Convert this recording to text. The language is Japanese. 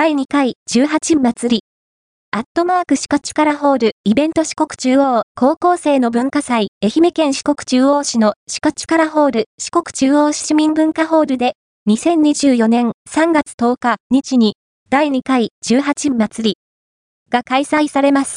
第2回18祭り。アットマーク四国力ホールイベント四国中央高校生の文化祭愛媛県四国中央市の四国力ホール四国中央市市民文化ホールで2024年3月10日日に第2回18祭りが開催されます。